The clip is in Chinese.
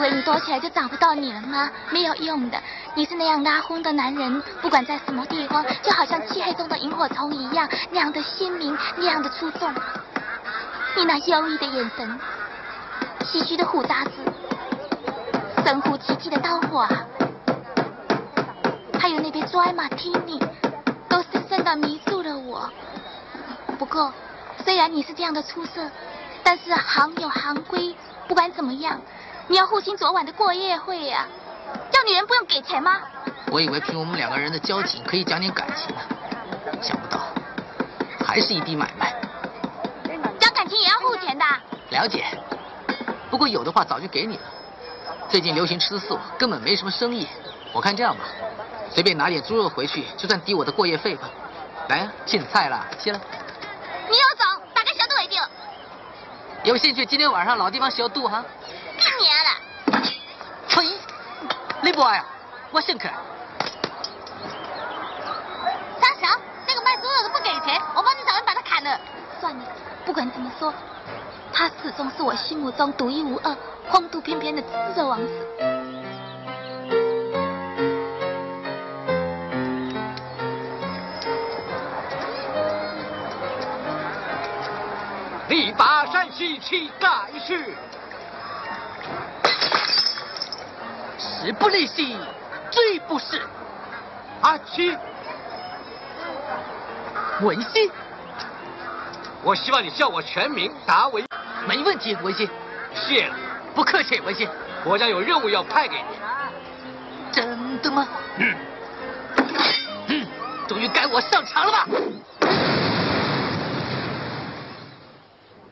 以为你躲起来就找不到你了吗？没有用的，你是那样拉昏的男人，不管在什么地方，就好像漆黑中的萤火虫一样，那样的鲜明，那样的出众。你那忧郁的眼神，唏嘘的胡渣子，神乎其技的刀法，还有那杯 dry martini，都深深的迷住了我。不过，虽然你是这样的出色，但是行有行规，不管怎么样。你要付清昨晚的过夜费呀？叫女人不用给钱吗？我以为凭我们两个人的交情可以讲点感情呢，想不到还是一笔买卖。讲感情也要付钱的。了解，不过有的话早就给你了。最近流行吃素，根本没什么生意。我看这样吧，随便拿点猪肉回去，就算抵我的过夜费吧。来呀，进菜了，起来。你要走，打开小肚一定。有兴趣今天晚上老地方小肚哈？李博呀，我姓柯。大小，那个卖猪肉的不给钱，我帮你找人把他砍了。算了，不管怎么说，他始终是我心目中独一无二、风度翩翩的猪肉王子。力拔山兮气盖世。时不利兮，骓不逝。阿七，文心，我希望你叫我全名达文。没问题，文心。谢了，不客气，文心。国家有任务要派给你。真的吗？嗯。嗯，终于该我上场了吧？